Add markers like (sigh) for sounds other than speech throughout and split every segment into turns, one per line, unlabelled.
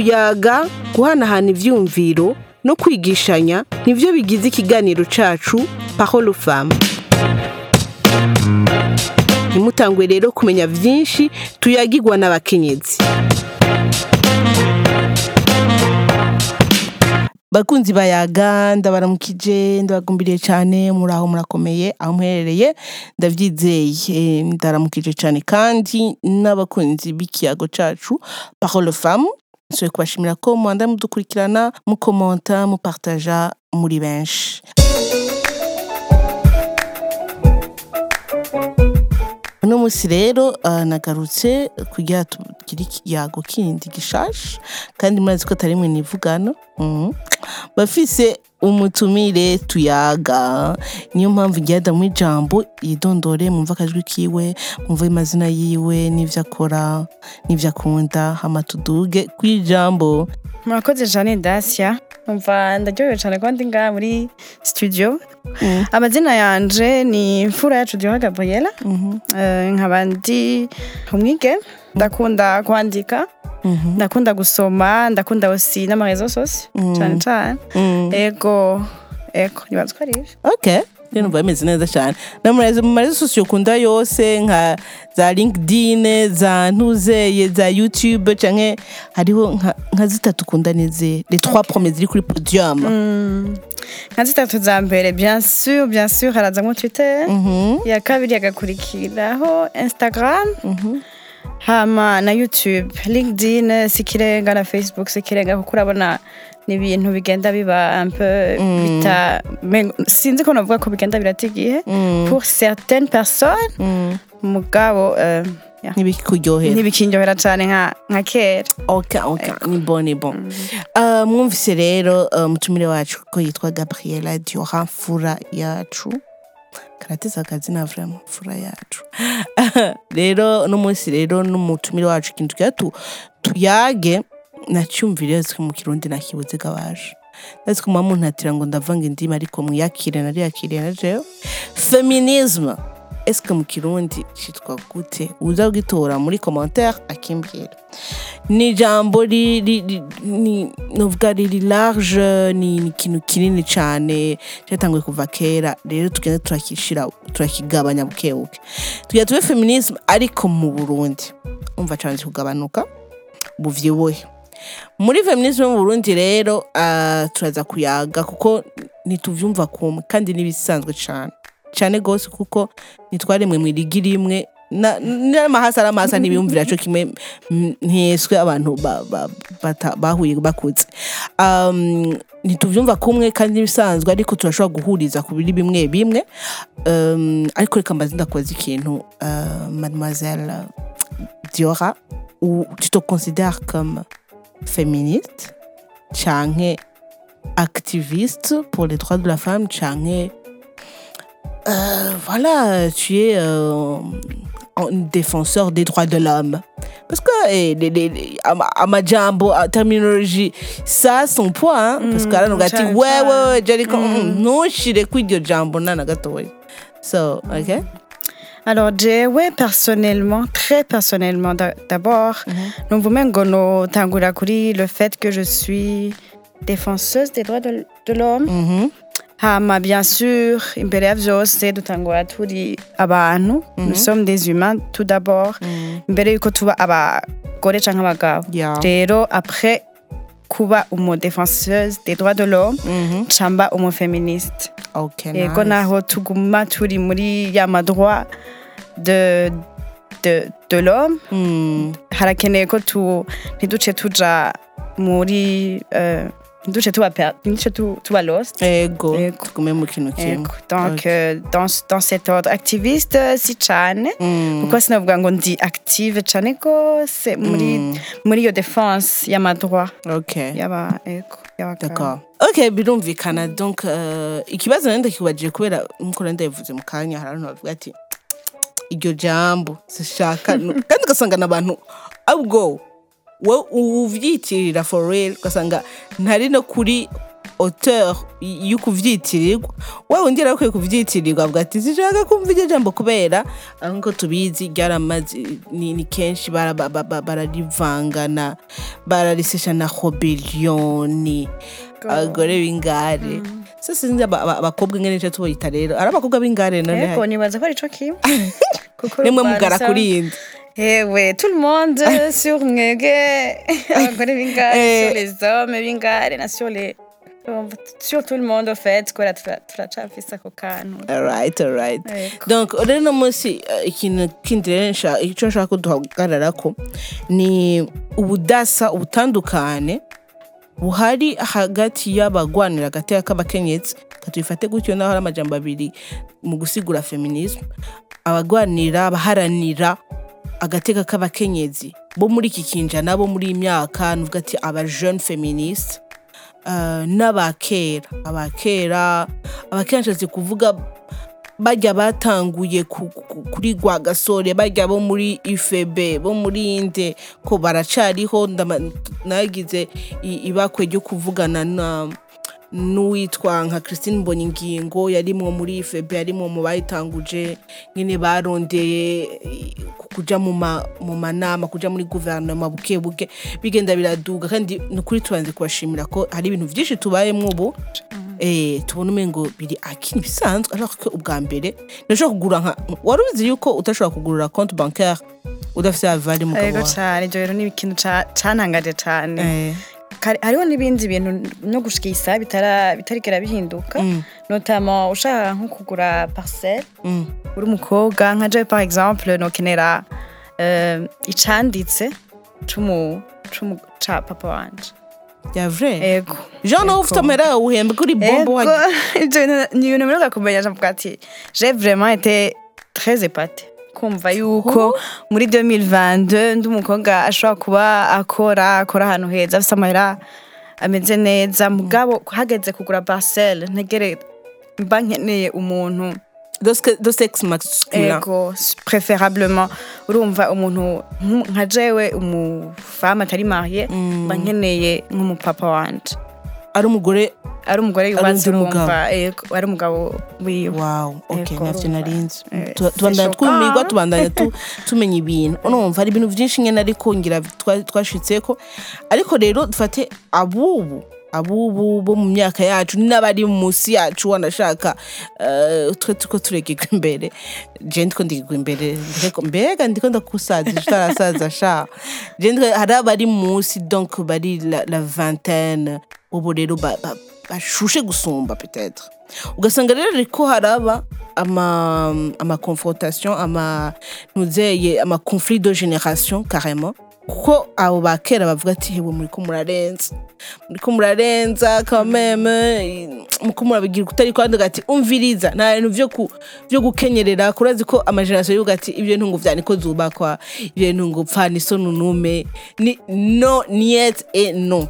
ukuyaga guhanahana ivyumviro no kwigishanya nivyo bigize ikiganiro parole aux femmes ntimutangwe rero kumenya vyinshi tuyagirwa n'abakenyezi. Bakunzi bayaga ndabaramukije ndabagumbiriye cyane muri aho murakomeye aho muherereye ndabyizeye ndaramukije cyane kandi n'abakunzi b'ikiyago cacu parole femme nsoye kubashimira ko muanda mudukurikirana mukomenta mupartaja muri benshi uno munsi rero nagarutse kugira tugire ikiyago kindi gishasha kandi murazi ko atari mwe nivugano mm. bafise umutumire tuyaga. Niyo mpamvu ngenda mu ijambo yidondore mumva akajwi kiwe mumva amazina yiwe n'ivyo akora n'ivyo akunda. Hama tuduge kw'ijambo
murakoze cyane dacia umva ndaryohewe cyane kuba ndi ngaha muri studio. Amazina yanje ni imfura yacu diora gabriela Eh, nkaba ndi umwige ndakunda kwandika ndakunda gusoma ndakunda osi n'amarezo sose cyane cyane ego ego nibaza ko ari ivyo
okay numva bimeze neza cyane mu marezo- sosiyo ukunda yose nka za linkedin za ntuzeye za youtube canke hariho nka, zitatu ukunda nize les trois premiers ziri kuri podium.
Nka zitatu za mbere bien sûr bien sûr harazamwo twitter. Iya kabiri agakurikiraho instagram. Hama na youtube linkedin sikirenga na facebook. Sikirenga kuko urabona ni ibintu bigenda biba un peu bita sinzi ko navuga ko bigenda birata igihe pour certaines personnes mugabo eh, yeah.
ntibikuryohera.
Ntibikindyohera cyane nka kera.
Okay, okay. Ni bon, ni bon. Uh, mwumvise rero uh, mutumire wacu ko yitwa Gabriela Diora mfura yacu. Karateza akazina vraiment mfura yacu (laughs) rero no munsi rero n'umutumire wacu ikintu tugira tu tuyage nacyumvire ziko mu kirundi nakibuze gabaje ndazi ko mama ntatira ngo ndavanga indimi ariko mwiyakire nariyakiriye na jewe feminisme eske mu kirundi citwa gute? Uza kugitora muri commentaire akimbwira. Ni ijambo novuga riri large ni ikintu kinini cyane cyatanguye kuva kera. Rero tugenda turakishira turakigabanya bukebuke tugira tube feminisme ariko mu burundi. Umva cyane kugabanuka buvyibuhe. Muri feminisme mu burundi rero ah, turaza kuyaga kuko ntituvyumva kumwe kandi n'ibisanzwe cyane cyane gose kuko nitwaremwe mu irigi rimwe na- n'amahasa n'amahasa ntibiyumvira cyo kimwe mm, ntiyeswe abantu bahuye bakuze um, ntituvyumva kumwe kandi n'ibisanzwe ariko turashobora guhuriza ku biri bimwe bimwe. Um, ariko reka mbaze ndakoze ikintu uh, mademoiselle diora ou tu te considères comme féministe? Canke activiste pour les droits de la femme? Cyangwa voilà, tu es euh, un défenseur des droits de l'homme. Parce que, eh, les, les, les, amajambo, euh, terminologie, ça a son poids, hein. mm, parce que là, on
a
dit,
ouais,
ouais, ouais, j'ai dit, mm. mm. non, je suis des de jambo, nan, So, ok?
Alors, je, ouais, personnellement, très personnellement, d'abord, mm-hmm. nous vous-même, Gono le fait que je suis défenseuse des droits de, l'homme,
mm-hmm.
Hama, bien sûr, imbere ya vyose dutangura turi abantu. Nous sommes des humains tout d'abord. Imbere yuko tuba abagore canke abagabo.
Yeah.
Rero, après kuba des droits de l'homme,
Mhm.
camba umu féministe.
okay
yego naho tuguma turi muri ya madroit de de, de l'homme
Mm.
harakeneye ko tu ntiduce tuja muri ntiduce tuba tu- tuba lost
ego tugume mu kintu kimwe
donc
Okay.
euh, dans, dans cet ordre activiste euh, si cane
Mm.
kuko sinavuga ngo ndi active cane gose muri muri iyo defense y'amadroit
okay
y'aba ego
D'accord. Ok, birumvikana. Donc, uh, ikibazo nenda kibajije kubera nk'uko nenda yavuze mu kanya hari abantu bavuga ati iryo jambo sishaka (laughs) kandi ugasanga n'abantu ahubwo wowe uvyitirira for real. Ugasanga ntari no kuri auteur y- yo kuvyitirirwa wewe undi arakwiye kuvyitirirwa avuga ati sinshaka kumva iryo jambo kubera nk'uko tubizi ryaramaze ni, kenshi bara- ba- ba- ba- bararivangana bararisesha na rebellion abagore b'ingare. So sinzi aba- aba- abakobwa ngene nico tuboyita rero. Ari abakobwa b'ingare none
Ego nibaza ko ari co kimwe (laughs) kuko
nimwe mugara kuri yindi
Ewe, tout le monde (laughs) sur mwege abagore (laughs) b'ingare
Eh.
sur les hommes b'ingare na sur les sur tout le monde au fait kubera tura- turacafise ako kantu
alright alright donc rero no munsi eh, ikintu kindi rero icyo nshaka ko duhagararako ni ubudasa ubutandukane buhari hagati y'abagwanira hagati k'abakenyezi katubifate gutyo naho hari amajambo abiri mu gusigura feminisme abagwanira abaharanira agateka k'abakenyezi bo muri iki kinjana bo muri iyi myaka nuvuga ati aba jeune feministe uh, n'abakera. Abakera abakera nshatse kuvuga bajya batanguye ku- ku- kuri rwagasore bajya bo muri ifebe bo muri inde ko baracariho nagize ibakwe ryo kuvugana na n'uwitwa nka christine mbonyingingo yarimwo muri ifebe yarimwo mu bayitanguje nyine barondeye kuja mu ma- mu manama kuja muri guverinoma buke buke bigenda biraduga. Kandi ni ukuri tubanze kubashimira ko hari ibintu byinshi tubayemwo ubu. Eh, tubona umengo biri akini bisanzwe alors que ubwa mbere ndashobora kugura nka wari ubizi yuko utashobora kugurira compte bancaire udafite mugabo
Ego
wawe
cyane ibyo rero ni ikintu cantangaje cyane
Eh,
hariho n'ibindi bintu no gushikisa bitarigera bihinduka notamment ushaka nko kugura parcelle.
Mm.
uri umukobwa nka jewe par exemple nokenera eh, icanditse cumu ca papa wanje.
Ya vrai?
Ego.
Jean nawe ufite kuri bombo (laughs)
ni ibintu kumenya j'ai vraiment été très épatée kumva yuko muri 2022 ndi umukobwa ashobora kuba akora akora ahantu heza afite amahera ameze neza. Mugabo hageze kugura parcelle ntegere mba nkeneye umuntu.
Sex masculin
ego preferablement urumva umuntu nka jewe umufama atari mariye mba nkeneye nk'umupapa wanje.
Ari umugore
ari umugore yubatse urumva ari umugabo wiwe Ego,
navyo
urumva.
narinzi
Eh,
Tu- tubandanya twumirwa
choquant.
tubandanya tu- (laughs) tumenya ibintu. Urumva hari ibintu byinshi nyine ariko ngira twa- twashitseko ariko rero dufate abubu. Abubu bo mu myaka yacu n'abari munsi yacu wanashaka eh, twe tuko turegegwa imbere je ndiko imbere la, ubu rero ba- ba- bashushe gusumba peut-être. Ugasanga rero confrontation ama ntuzeye ama conflit de génération kuko abo ba kera bavuga ati hewe muriko murarenza. Muriko murarenza quand même muko murabigira kutari kwandi ati umviriza nta bintu vyo gukenyerera kurazi ko amageneration yuga ati ibyo ntungu vyaniko zubakwa ibyo ntungu pfana isoni unume ni no niet et non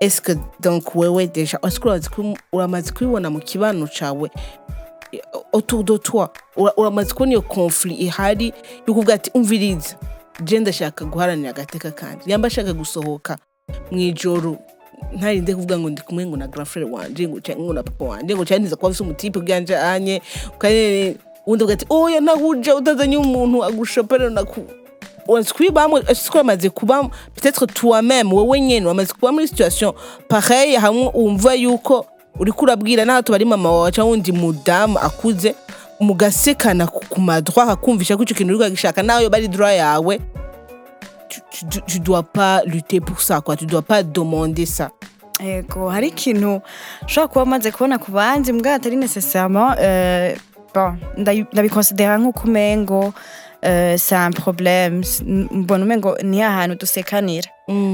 est-ce que donc wewe deja ko uramaze kubibona mu kibano de toi Ura- uramaze kubona iyo conflit ihari yo kuvuga ati umviriza je ndashaka guharanira agateka kanje yamba ashaka gusohoka mu ijoro. Ntarinde kuvuga ngo ndi kumwe ngo na grand frère wanje ngo cyangwa ngo na papa wanje ngo cyane kuba afise umutipe bwanje anye. Kandi undi uvuga ati oya nahuje utazanye umuntu agushopera na ku wamaze kubibamo ese ko wamaze kuba peut-être toi-même wowe nyene wamaze kuba muri situation pareil hamwe wumva yuko uriko urabwira n'aho tubari mama wawe cyangwa undi mudamu akuze mugasekana ku madroit akumvisha ko icyo kintu uriko agishaka nawe bari droit yawe. Tu, tu, dois pas lutter pour ça quoi. Tu dois pas demander ça.
Ego hari ikintu ushobora kuba umaze kubona ku bandi mbwa atari necessairement euh, bon ndabi- ndabikonsidera nk'uko umengo euh, c'est un problème. Mbona umengo ni ahantu dusekanira.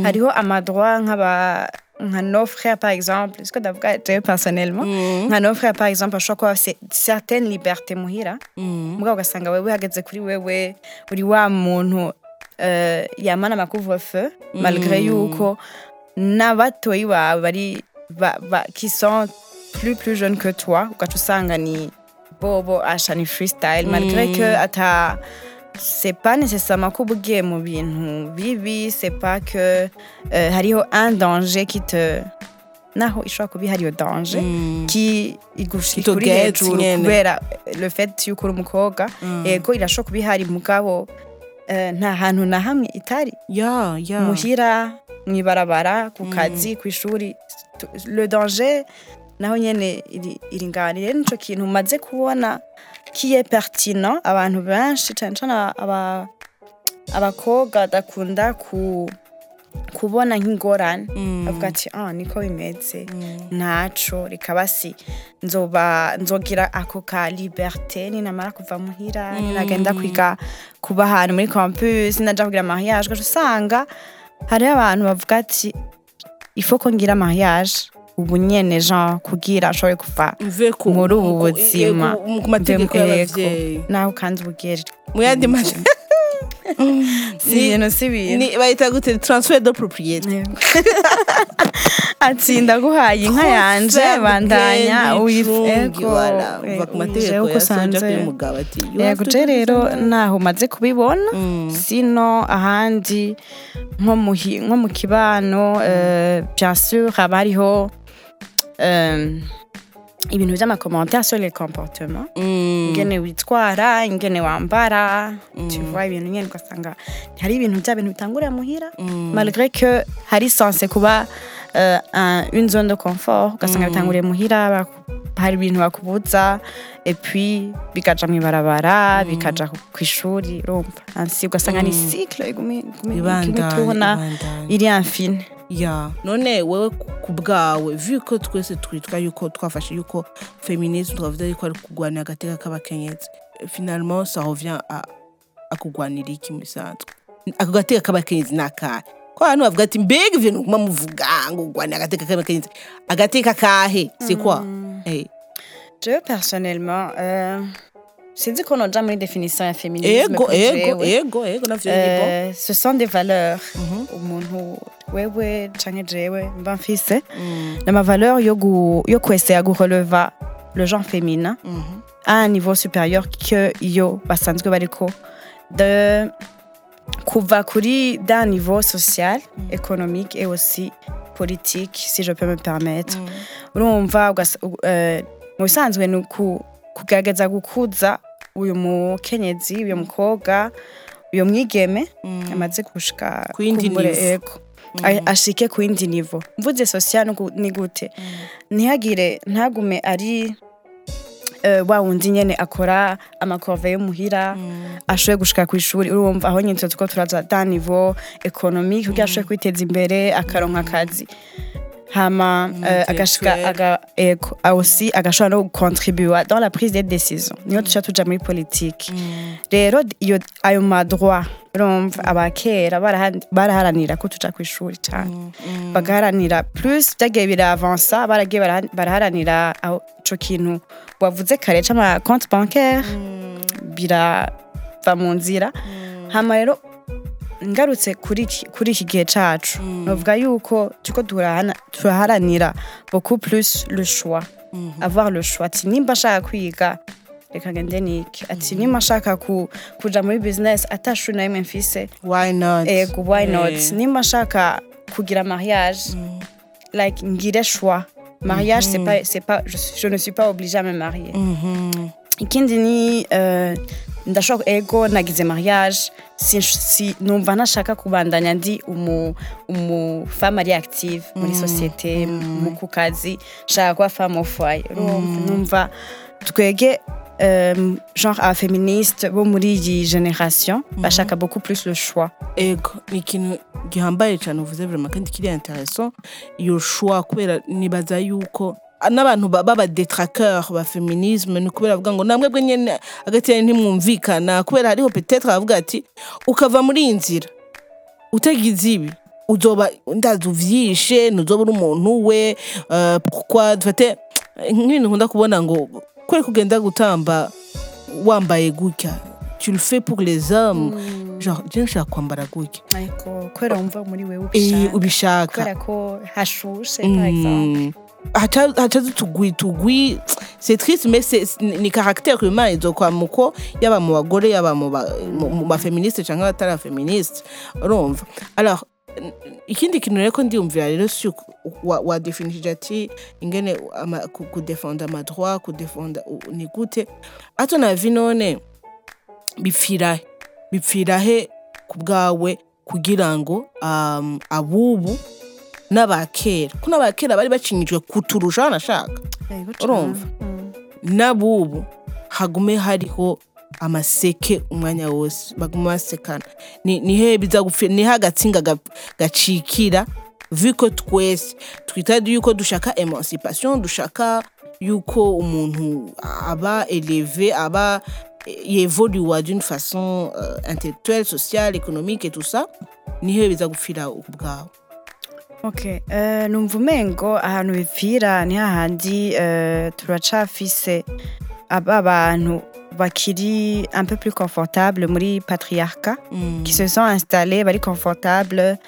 Hariho amadroit nk'aba nka nos frères par exemple. Siko ndavuga jewe personnellement? Nka nos frères par exemple ashobora kuba certaine liberté muhira. Mbwa ugasanga wewe hageze kuri wewe uri wa muntu euh, yamana amacouvre feu malgré yuko n'abatoyi bawe bari ba, ba, qui sont plus plus jeunes que toi ugaca usanga ni bobo asha ni freestyle malgré que ata c'est pas nécessairement ko uba ugiye mu bintu bibi c'est pas que euh, hariho un danger qui te naho ishobora kuba ihari iyo danger ki igushika kuri hejuru kubera le fait yuko uri umukobwa ego irashobora kuba ihari mugabo nta hantu na hamwe itari.
Ya ya.
Muhira mwibarabara ku kazi ku ishuri. Le danger naho nyene iri ngani rero nico kintu maze kubona kiye pertinent abantu benshi cyane cyane aba abakobwa badakunda ku kubona nk'ingorane. Bavuga ati ah niko bimeze. Ntaco reka basi nzoba nzogira ako ka liberté ninamara kuva muhira ninagenda kwiga kuba ahantu muri campus ninaja kugira mariage. Ugaca usanga hariho abantu bavuga ati ifo ko ngira mariage. Ubu nyene jean kugira nshobore kuva muri ubu buzima. nawe kandi ubugere.
Mu yandi (laughs) (laughs)
si ibintu si ibintu
ni bayita gute transfer de propriété
ati ndaguhaye inka yanje
Transfer
bandanya
bwenge,
uyifeko
icungi, wala, uva ku mategeko ya soja y'umugabo ati you have
yego
to
je
do this
rero naho umaze kubibona sino ahandi nko mu kibano sûr haba hariho ibintu vy'amakommentaire sur les comportements.
Mm.
ingene witwara ingene wambara tu vois ibintu nyene ugasanga hari ibintu bya bintu bitangurira muhira malgré que hari sense kuba euh, un- une zone de confort ugasanga bitanguriye muhira hari ibintu bakubuza et puis bikaja mw'ibarabara bikaja ku- kw'ishuri urumva ainsi ugasanga ni cycle igumi igumi- tubona iri infine
ya. None wewe ku- bwawe. Ko twese twitwa yuko twafashe yuko feminisme twavuze yuko ari kurwanira agateka k'abakenyezi. Finalement ça revient à kurwanira iki bisanzwe ako gateka k'abakenyezi ni akahe? Ko abantu bavuga ati mbega ibintu muguma muvuga ngo kurwanira agateka k'abakenyezi? Agateka kahe? C'est quoi? Eh,
je personnellement euh, sinzi ko noja muri définition ya féminisme
ego ego ego ego
Euh, ce sont des valeurs umuntu wewe canke jewe mba mfise n'amavaleur yo gu- yo kwesera gureleva le genre féminin à un niveau supérieur que yo basanzwe bariko de kuva kuri d'un niveau social économique et aussi politique si je peux me permettre urumva ugas- u- eh, mu bisanzwe ni uku- kugerageza gukuza uyu mukenyezi uyu mukobwa uyu mwigeme amaze gushika
Ku yindi
kumbure,
niveau.
ego. A- ashike ku yindi nivo mvuze social ni gu- ni gute? Ntihagire ntagume ari eh, wa wundi nyene akora amakorve yo muhira ashoboye gushika ku ishuri. Urumva aho nyine tuko turaza da niveau économique kugira ashobore kwiteza imbere akaronka akazi. Hama
Intellectuel.
aga aussi agashobora no dans la prise de décision niyo tuca tuja muri politique. Rero iyo ayo madroit urumva abakera baraha- baraharanira ko tuja ku ishuri cyane bagaharanira. Plus byagiye biravansa baragiye baraha- baraharanira ico kintu wavuze kare c'ama compte bancaire. Birava mu nzira. Hama rero ngarutse kuri iki- gihe cacu. Novuga yuko turiko turahana- turaharanira beaucoup plus le choix. Avoir le choix. Ati nimba nshaka kwiga reka ngende niki? Ati nimba nshaka ku, kuja muri business atashuri na rimwe mfise.
Why not?
Ego why not?
Eh.
nimba nshaka kugira mariage like ngire choix. Mariage c'est pas c'est pas je, ne suis pas obligée à me marier.
Mhm.
ikindi ni uh, ndashobora ego nagize mariage. Si, numva ntashaka kubandanya ndi umu, umu femme ari active muri societe mu ku kazi. Nshaka kuba femme au foyer urumva numva twege um, genre abafeministe bo muri iyi generation bashaka beaucoup plus le choix.
Ego ni ikintu gihambaye cyane uvuze vraiment kandi kiri intéressant. Iyo choix kubera nibaza yuko n'abantu ba- b'abadetraqueur ba feminisme ni kubera bavuga ngo namwe bwe nyene hagati yanyu ntimwumvikana kubera hariho peut-être bavuga ati ukava muri iyi nzira utagize ibi uzoba ndazi uvyishe ntuzoba uri umuntu we euh, pourquoi dufate nk'ibintu nkunda kubona ngo kubera kugenda gutamba wambaye gutya tu le fais pour les hommes genre je nshaka kwambara gutya.
Kubera wumva muri wewe
Eh,
ubishaka.
ubishaka.
Kubera ko hashushe par exemple.
Haca tugwi c'est triste mais ni caractère humain izokwama uko yaba mu bagore yaba mu ba- mu- mu bafeministe cyangwa abatari abafeministe urumva ikindi kintu rero ko ndiyumvira rero si wadefinishije ati ingene kudefenda amadroit kudefenda ni gute ato navi none bipfirahe bipfirahe ku bwawe kugira ngo abubu n'abakera ko n'abakera bari bacinyijwe kuturusha banashaka
cane.
Urumva?
Mm.
n'abubu hagume hariho amaseke umwanya wose baguma basekana ni agatsinga ga- gacikira vu ko twese twita yuko dushaka emancipation dushaka yuko umuntu aba eleve aba yevoluwa d'une façon euh, intellectuelle sociale économique et tout ça ni he biza gupfira ubwawe
Okay, eh, numva umengo ahantu bipfira ni hahandi eh, turacafise. Aba bantu bakiri un peu plus confortable muri patriarcat
Mm,
qui se sont installés bari confortable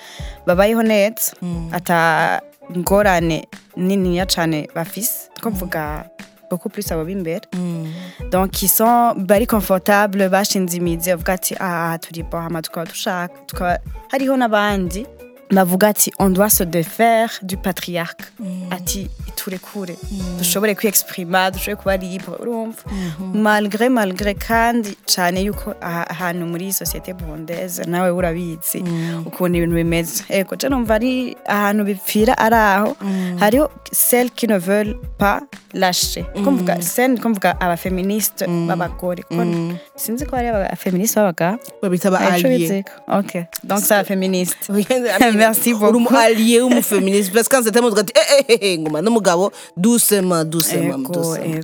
babayeho neza
mm,
ata ngorane niniya cane bafise. Ko mvuga beaucoup plus abo b'imbere.
Mm,
donc qui sont bari confortable bashinze imizi bavuga ati aha turi bohama tukaba dushaka tukaba hariho n'abandi ati on doit se défaire du patriarque
mm,
ati iturekure
mm,
dushobore kwiexprima dushobore kuba libre urumva.
Mhm,
malgré malgré kandi cyane yuko aha- ahantu muri société burundaise nawe urabizi
mm,
ukuntu ibintu bimeze. Ego je numva ari ahantu bipfira ari aho. Hariho celles qui ne veulent pas lâcher ko mvuga celles ko mvuga abafeministe b'abagore ko
Mm.
sinzi ko hari abafeministe b'abagabo
babita ba
Arico
allié
biziko ok donc c'est abafeministe (laughs)
Merci
Merci
uri umu
beaucoup.
allié w'umufeministe (laughs) parce que quand c'était ati eh eh ngoma n'umugabo. Eh,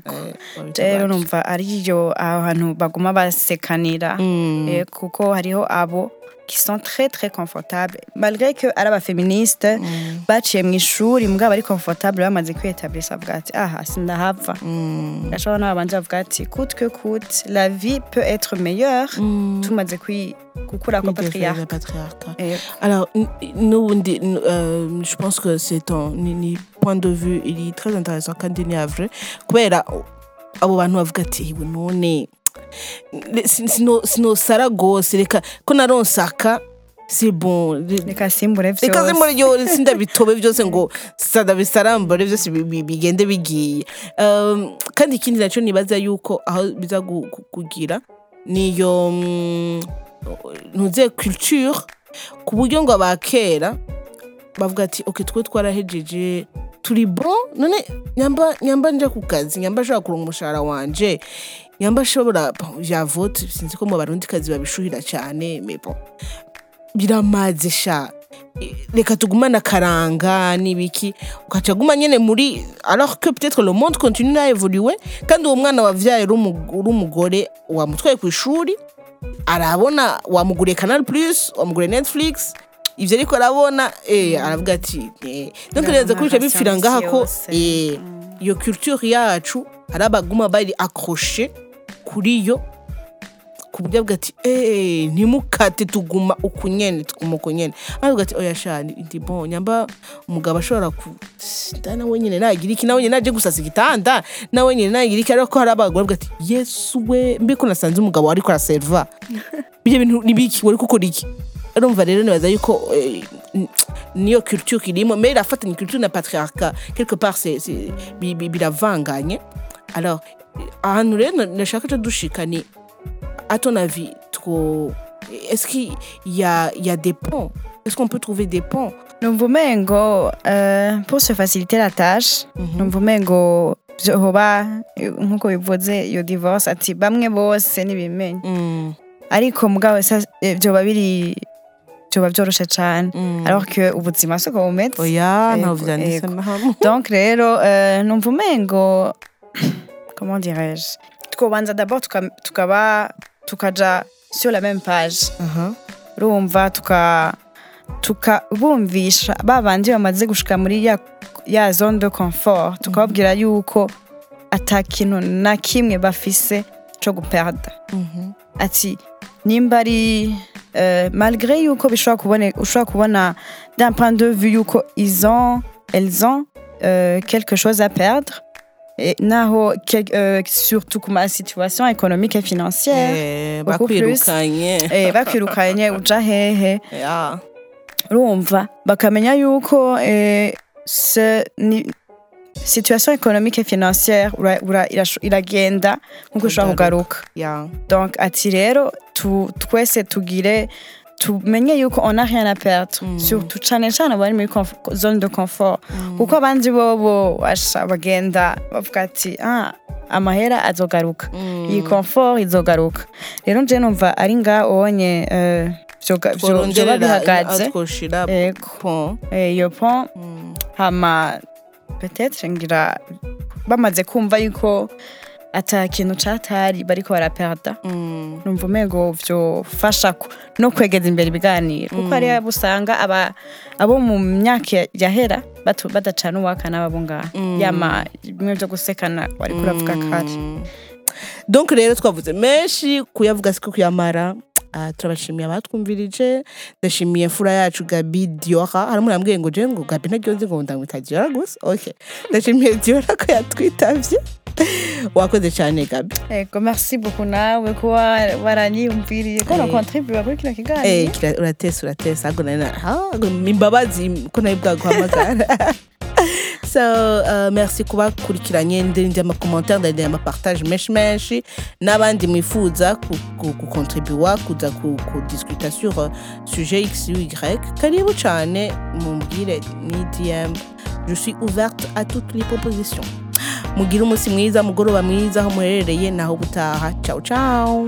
babita
rero numva ariyo aho hantu baguma basekanira.
Mm.
Eh, kuko hariho abo qui sont très très confortables. Malgré que ari abafeministe baciye mu ishuri mugabo ari confortable bamaze kwietablisha bavuga ati aha sindahava
Mm.
gashobora n'ababanje bavuga ati coûte que coûte la vie peut être meilleure.
Mm.
tumaze kwi- gukura ko patriarcat. Eh,
Alors, n- n'ubundi n- euh, je pense que c'est un ni, point de vue il est très intéressant kandi ni vrai kubera abo bantu bavuga ati "Iwe none sinosara gose reka ko naronsaka re-
reka simbure
reka se
vyose.
Muri ryo sindabitobe byose ngo bisarambure byose bi- bi- bigende bigiye. Um, kandi ikindi na cyo nibaza yuko aho biza kugira niyo mm, ntuze culture ku buryo ngo abakera bavuga ati ok twe twarahejeje turi bon? None nyamba nyamba nje ku kazi nyamba ashobora kuronka umushahara wanje. Nyamba ashobora javote sinzi ko mu barundi kazi babishuhira cyane bon biramaze sha. Reka tugumane akaranga n'ibiki. Ugaca aguma nyene muri alors que peut-être le monde continue à évoluer kandi uwo mwana wavyaye uri umu- uri umugore wamutwaye ku ishuri arabona wamuguriye canal plus wamuguriye netflix ivyo ariko arabona eh, aravuga ati eh. reza ko bica bipfira ngaha ko eh, iyo culture yacu hari abaguma bari accroché kuri yo ku buryo avuga ati eee ntimukate tuguma uku nyene tuguma uku nyene. Aravuga ati oya sha ndi bon nyamba umugabo ashobora ku da nawe nyene nagira iki? Nawe nyene naje gusasa igitanda? Nawe nyene nagira iki? Ariko hari abagore bavuga ati yesu we mbe ko nasanze umugabo ariko araserva. (laughs) Ibyo bintu ni biki? Wari gukora iki? Urumva rero nibaza yuko eh, niyo culture irimo mais irafatanya culture na patriarcat. Quelque part biravanganye. Alors eh, ahantu rero na- nashaka co dushika ni à ton avis trop est-ce qu'il y a il y a des ponts? Est-ce qu'on peut trouver des ponts?
Numva umengo euh, pour se faciliter la tâche nkuko bivuze iyo divorce ati bamwe bose nibimenye ariko mugabo biri
Mm.
alors que ubuzima
oya na hamwe
donc rero euh, numva umengo comment dirais-je? Twobanza d'abord tuka- tukaba tukaja sur la même page. Urumva tuka tukabumvisha ba bandi bamaze gushika muri ya, zone de confort. Tukababwira yuko ata kintu na kimwe bafise co guperda.
Mhm.
ati nimba ari euh, malgré yuko bishobora kubone ushobora kubona d'un point de vue yuko ils ont elles ont euh, quelque chose à perdre et naho euh, surtout ku ma situation économique et financière
Eh,
beaucoup plus.
bakwirukanye
eh, bakwirukanye uja hehe
Yeah.
urumva bakamenya yuko eh, se ni situation économique et financière ura- ura- iragenda nkuko ushobora kugaruka
yeah.
donc ati rero tu, twese tugire tumenye yuko on a rien à perdre. Surtout cane cane bari muri zone de confort. Kuko abandi bobo basha bagenda bavuga ati ah, amahera azogaruka. Iyi confort izogaruka. Rero nje numva ari nga onye vyoga- vyo- vyoba bihagaze
twoshira
Ego.
pont
Eh, iyo pont hama peut-être ngira bamaze kumva yuko ata kintu catari bariko baraperda
Mm.
numva umengo vyofasha no kwegeza imbere ibiganiro. Kuko hariya usanga aba abo mu myaka yahera batu- badacana uwaka n'ababo ngaha. Yama bimwe vyo gusekana wariko uravuga kare.
Donc rero twavuze menshi kuyavuga siko kuyamara. Turabashimiye abatwumvirije ndashimiye mfura yacu gabi diora. Hari umuntu yambwiye ngo je ngo gabi ntaryo nzi ngo ndamwita diora gusa? Okay ndashimiye diora ko yatwitavye wakoze cyane gabi.
Ego merci beaucoup nawe kuba waranyiyumviriye ko
Eh.
nakontribuye kuri kino
Eh,
kiganiro
uratesa uratesa ahubwo na- ah, imbabazi ko nawe bwaguhamagara. (laughs) (laughs) so uh, merci kubakurikiranye ndende amakommentaire ndende amapartage menshi menshi n'abandi mwifuza gukontribuwa kuza ku- kudiscuta sur uh, sujet x ou y. Karibu cyane mumbwire ni dm je suis ouverte à toutes les propositions. Mugire umunsi mwiza mugoroba mwiza aho muherereye naho gutaha. Ciao ciao